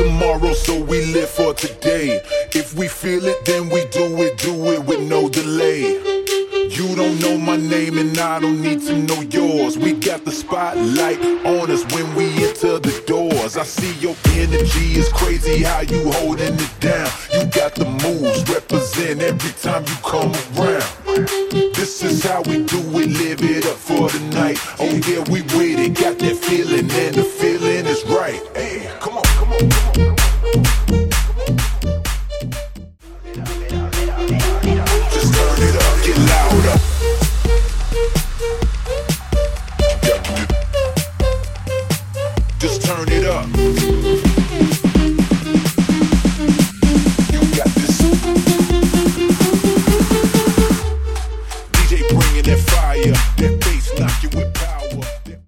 tomorrow, so we live for today. Feel it, then we do it, do it with no delay. You don't know my name, and I don't need to know yours. We got the spotlight on us when we enter the doors. I see your energy is crazy, how you holding it down. You got the moves, represent every time you come around. This is how we do it, live it up for the night. Oh yeah, we with it, got that feeling, and the feeling turn it up.